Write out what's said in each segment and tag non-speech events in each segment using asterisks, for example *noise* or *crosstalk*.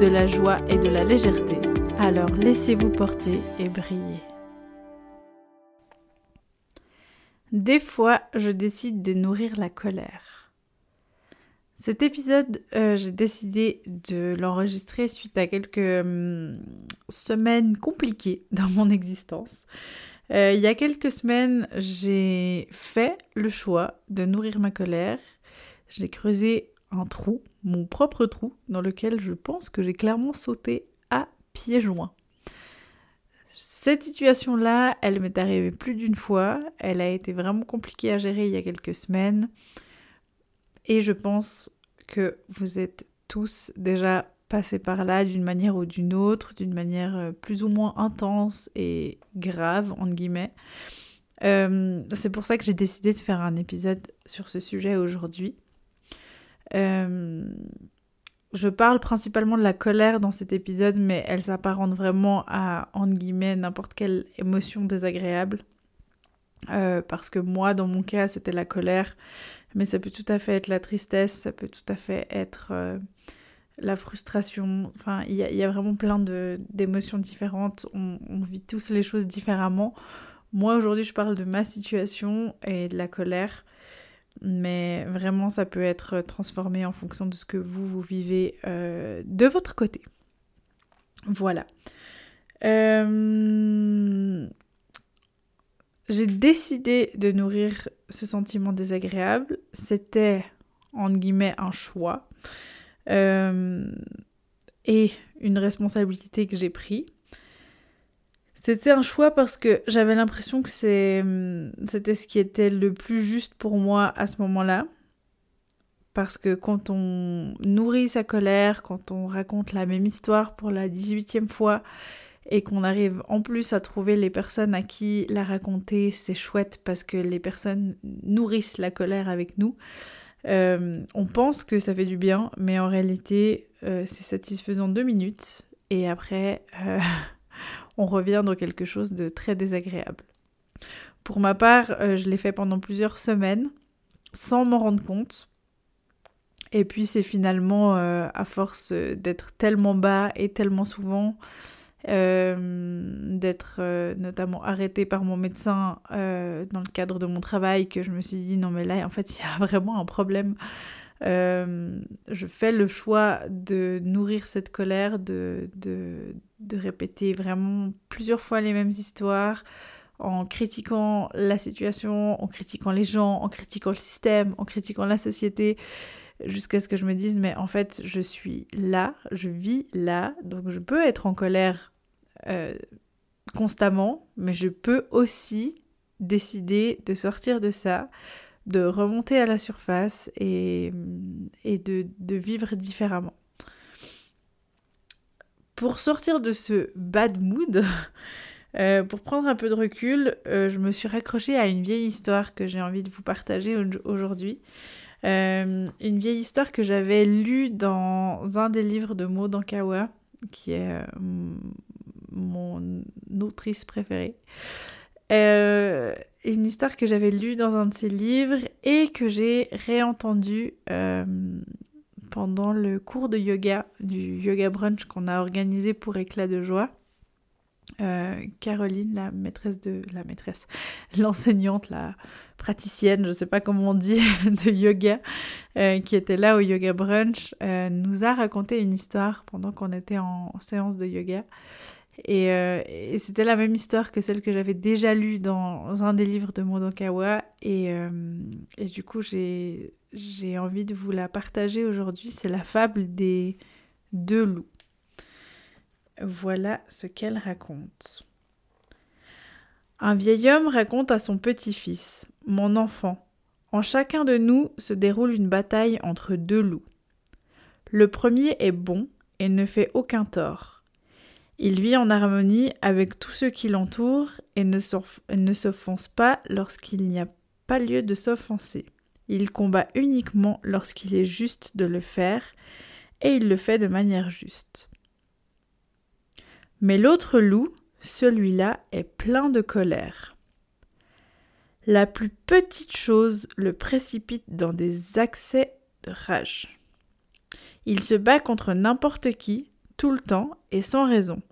de la joie et de la légèreté. Alors laissez-vous porter et briller. Des fois, je décide de nourrir la colère. Cet épisode, euh, j'ai décidé de l'enregistrer suite à quelques hum, semaines compliquées *laughs* dans mon existence. Euh, il y a quelques semaines, j'ai fait le choix de nourrir ma colère. J'ai creusé un trou, mon propre trou, dans lequel je pense que j'ai clairement sauté à pieds joints. Cette situation-là, elle m'est arrivée plus d'une fois. Elle a été vraiment compliquée à gérer il y a quelques semaines. Et je pense que vous êtes tous déjà passés par là d'une manière ou d'une autre, d'une manière euh, plus ou moins intense et grave, entre guillemets. Euh, c'est pour ça que j'ai décidé de faire un épisode sur ce sujet aujourd'hui. Euh, je parle principalement de la colère dans cet épisode, mais elle s'apparente vraiment à, entre guillemets, n'importe quelle émotion désagréable. Euh, parce que moi, dans mon cas, c'était la colère, mais ça peut tout à fait être la tristesse, ça peut tout à fait être euh, la frustration. Enfin, il y, a vraiment plein d'émotions différentes. On, on, vit tous les choses différemment. Moi, aujourd'hui, je parle de ma situation et de la colère mais vraiment ça peut être transformé en fonction de ce que vous, vivez euh, de votre côté. Voilà. Euh, j'ai décidé de nourrir ce sentiment désagréable. C'était, entre guillemets, un choix euh, et une responsabilité que j'ai pris. C'était un choix parce que j'avais l'impression que c'était ce qui était le plus juste pour moi à ce moment-là. Parce que quand on nourrit sa colère, quand on raconte la même histoire pour la 18e fois, et qu'on arrive en plus à trouver les personnes à qui la raconter, c'est chouette parce que les personnes nourrissent la colère avec nous. Euh, on pense que ça fait du bien, mais en réalité, euh, c'est satisfaisant deux minutes. Et après, euh, *laughs* on revient dans quelque chose de très désagréable. Pour ma part, euh, je l'ai fait pendant plusieurs semaines sans m'en rendre compte. Et puis c'est finalement, euh, à force d'être tellement bas et tellement souvent, euh, d'être notamment arrêtée par mon médecin dans le cadre de mon travail, que je me suis dit non mais là en fait il y a *laughs* vraiment un problème. Je fais le choix de nourrir cette colère, de, de répéter vraiment plusieurs fois les mêmes histoires en critiquant la situation, en critiquant les gens, en critiquant le système, en critiquant la société, jusqu'à ce que je me dise, mais en fait, je suis là, je vis là, donc je peux être en colère euh, constamment, mais je peux aussi décider de sortir de ça, de remonter à la surface et, de vivre différemment pour sortir de ce bad mood, *laughs* euh, pour prendre un peu de recul, euh, je me suis raccrochée à une vieille histoire que j'ai envie de vous partager aujourd'hui. Euh, une vieille histoire que j'avais lue dans un des livres de Maud Ankawa, qui est mon autrice préférée. Une histoire que j'avais lue dans un de ses livres et que j'ai réentendue pendant le cours de yoga, du yoga brunch qu'on a organisé pour Éclat de joie. Euh, Caroline, la maîtresse de la maîtresse, *laughs* l'enseignante, la praticienne, je ne sais pas comment on dit, *laughs* de yoga, euh, qui était là au yoga brunch, euh, nous a raconté une histoire pendant qu'on était en séance de yoga. Et, et c'était la même histoire que celle que j'avais déjà lue dans un des livres de Modokawa. Et, et du coup, j'ai envie de vous la partager aujourd'hui. C'est la fable des deux loups. Voilà ce qu'elle raconte. Un vieil homme raconte à son petit-fils Mon enfant, en chacun de nous se déroule une bataille entre deux loups. Le premier est bon et ne fait aucun tort. Il vit en harmonie avec tous ceux qui l'entourent et ne s'offense pas lorsqu'il n'y a pas lieu de s'offenser. Il combat uniquement lorsqu'il est juste de le faire et il le fait de manière juste. Mais l'autre loup, celui-là, est plein de colère. La plus petite chose le précipite dans des accès de rage. Il se bat contre n'importe qui, tout le temps et sans raison.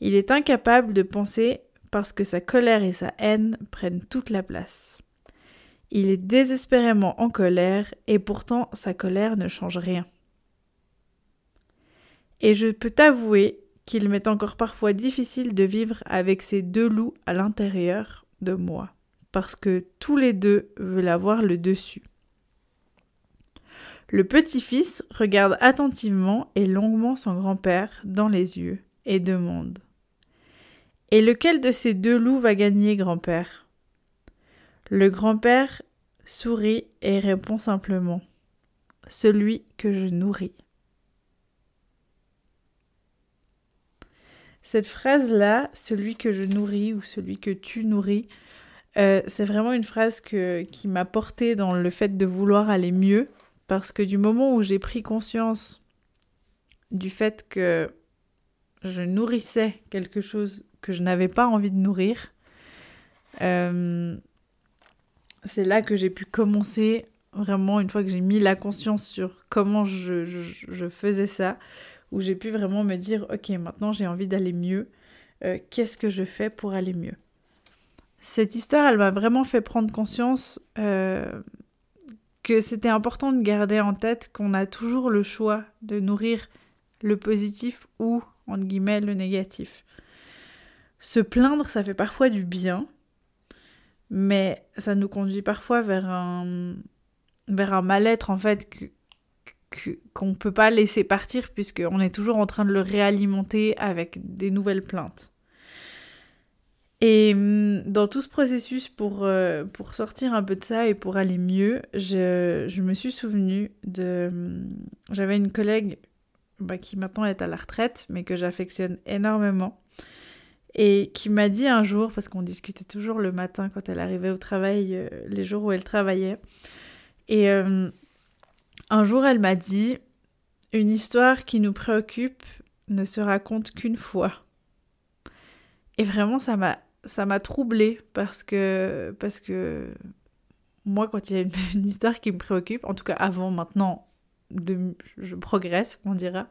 Il est incapable de penser parce que sa colère et sa haine prennent toute la place. Il est désespérément en colère et pourtant sa colère ne change rien. Et je peux t'avouer qu'il m'est encore parfois difficile de vivre avec ces deux loups à l'intérieur de moi, parce que tous les deux veulent avoir le dessus. Le petit-fils regarde attentivement et longuement son grand-père dans les yeux et demande Et lequel de ces deux loups va gagner, grand-père? Le grand-père sourit et répond simplement Celui que je nourris. Cette phrase-là, celui que je nourris ou celui que tu nourris, euh, c'est vraiment une phrase qui m'a portée dans le fait de vouloir aller mieux. Parce que du moment où j'ai pris conscience du fait que je nourrissais quelque chose que je n'avais pas envie de nourrir, euh, c'est là que j'ai pu commencer vraiment, une fois que j'ai mis la conscience sur comment je faisais ça, où j'ai pu vraiment me dire, ok, maintenant j'ai envie d'aller mieux, euh, qu'est-ce que je fais pour aller mieux? Cette histoire, elle m'a vraiment fait prendre conscience euh, que c'était important de garder en tête qu'on a toujours le choix de nourrir le positif ou, entre guillemets, le négatif. Se plaindre, ça fait parfois du bien, mais ça nous conduit parfois vers un, vers un mal-être en fait qu'on ne peut pas laisser partir puisqu'on est toujours en train de le réalimenter avec des nouvelles plaintes. Et hum, dans tout ce processus pour, euh, pour sortir un peu de ça et pour aller mieux, je, je me suis souvenue de... Hum, j'avais une collègue bah, qui maintenant est à la retraite, mais que j'affectionne énormément, et qui m'a dit un jour, parce qu'on discutait toujours le matin quand elle arrivait au travail, euh, les jours où elle travaillait, et... Hum, un jour, elle m'a dit Une histoire qui nous préoccupe ne se raconte qu'une fois. Et vraiment, ça m'a ça m'a troublée parce que parce que moi quand il y a une, *laughs* histoire qui me préoccupe en tout cas avant maintenant je progresse on dira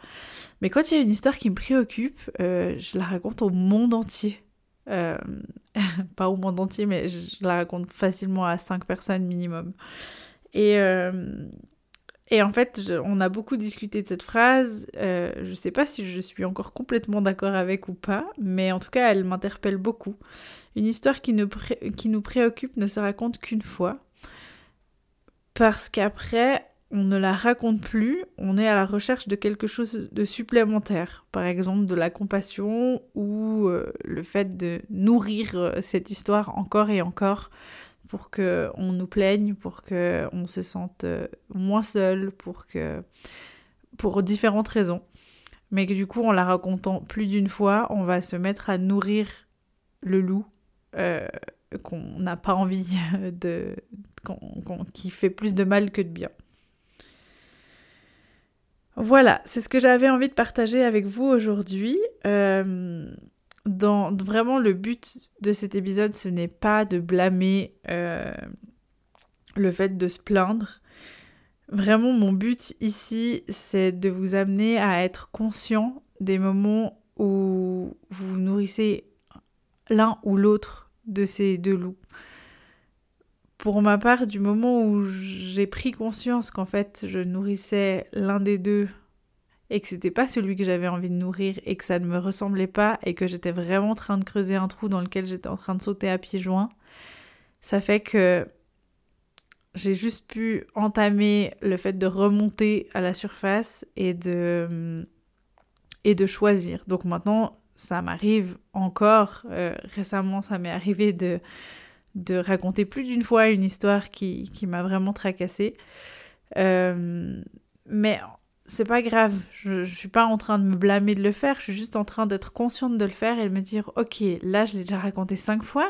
mais quand il y a une histoire qui me préoccupe euh, je la raconte au monde entier euh, *laughs* pas au monde entier mais je, la raconte facilement à cinq personnes minimum et euh, et en fait, on a beaucoup discuté de cette phrase. Je ne sais pas si je suis encore complètement d'accord avec ou pas, mais en tout cas, elle m'interpelle beaucoup. Une histoire qui nous préoccupe ne se raconte qu'une fois. Parce qu'après, on ne la raconte plus, on est à la recherche de quelque chose de supplémentaire. Par exemple, de la compassion ou euh, le fait de nourrir euh, cette histoire encore et encore pour qu'on nous plaigne, pour qu'on se sente euh, moins seul, pour que pour différentes raisons. Mais que du coup, en la racontant plus d'une fois, on va se mettre à nourrir le loup qu'on n'a pas envie *laughs* de. qui fait plus de mal que de bien. Voilà, c'est ce que j'avais envie de partager avec vous aujourd'hui. Euh, dans vraiment le but de cet épisode, ce n'est pas de blâmer euh, le fait de se plaindre. Vraiment, mon but ici, c'est de vous amener à être conscient des moments où vous nourrissez l'un ou l'autre de ces deux loups. Pour ma part, du moment où j'ai pris conscience qu'en fait je nourrissais l'un des deux et que c'était pas celui que j'avais envie de nourrir et que ça ne me ressemblait pas et que j'étais vraiment en train de creuser un trou dans lequel j'étais en train de sauter à pieds joints, ça fait que j'ai juste pu entamer le fait de remonter à la surface et de et de choisir. Donc maintenant, ça m'arrive encore euh, récemment, ça m'est arrivé de de raconter plus d'une fois une histoire qui, qui m'a vraiment tracassée. Euh, mais c'est pas grave. Je, je suis pas en train de me blâmer de le faire. Je suis juste en train d'être consciente de le faire et de me dire, ok, là, je l'ai déjà raconté cinq fois.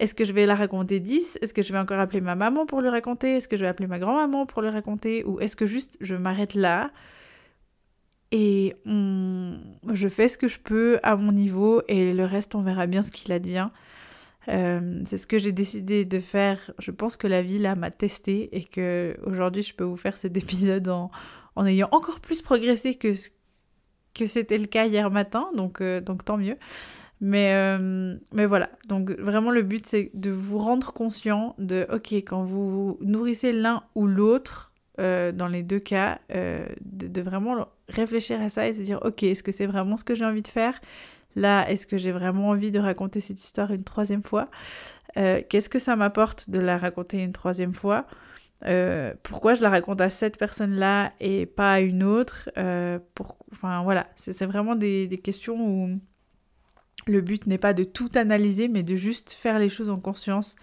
Est-ce que je vais la raconter 10 Est-ce que je vais encore appeler ma maman pour lui raconter? Est-ce que je vais appeler ma grand-maman pour lui raconter? Ou est-ce que juste je m'arrête là et je fais ce que je peux à mon niveau et le reste on verra bien ce qu'il advient. Euh, c'est ce que j'ai décidé de faire. Je pense que la vie là m'a testé et que aujourd'hui je peux vous faire cet *laughs* épisode en, en ayant encore plus progressé que, que c'était le cas hier matin, donc, euh, donc tant mieux. Mais, euh, mais voilà, donc vraiment le but c'est de vous rendre conscient de, ok, quand vous nourrissez l'un ou l'autre, dans les deux cas, de, de, vraiment réfléchir à ça et se dire, ok, est-ce que c'est vraiment ce que j'ai envie de faire? Là, est-ce que j'ai vraiment envie de raconter cette histoire une troisième fois? Qu'est-ce que ça m'apporte de la raconter une troisième fois? Euh, pourquoi je la raconte à cette personne-là et pas à une autre? Euh, pour... Enfin voilà, c'est vraiment des, des, questions où le but n'est pas de tout analyser, mais de juste faire les choses en conscience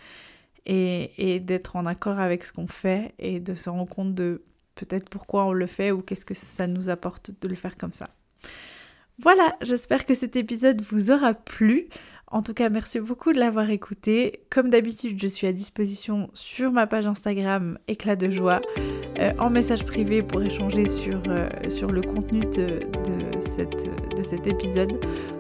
et, et d'être en accord avec ce qu'on fait et de se rendre compte de peut-être pourquoi on le fait ou qu'est-ce que ça nous apporte de le faire comme ça. Voilà, j'espère que cet épisode vous aura plu. En tout cas, merci beaucoup de l'avoir écouté. Comme d'habitude, je suis à disposition sur ma page Instagram Éclat de joie euh, en message privé pour échanger sur, euh, le contenu de cet épisode,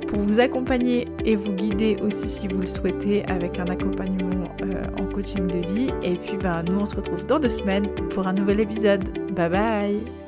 pour vous accompagner et vous guider aussi si vous le souhaitez avec un accompagnement euh, en coaching de vie. Et puis, ben, nous, on se retrouve dans deux semaines pour un nouvel épisode. Bye bye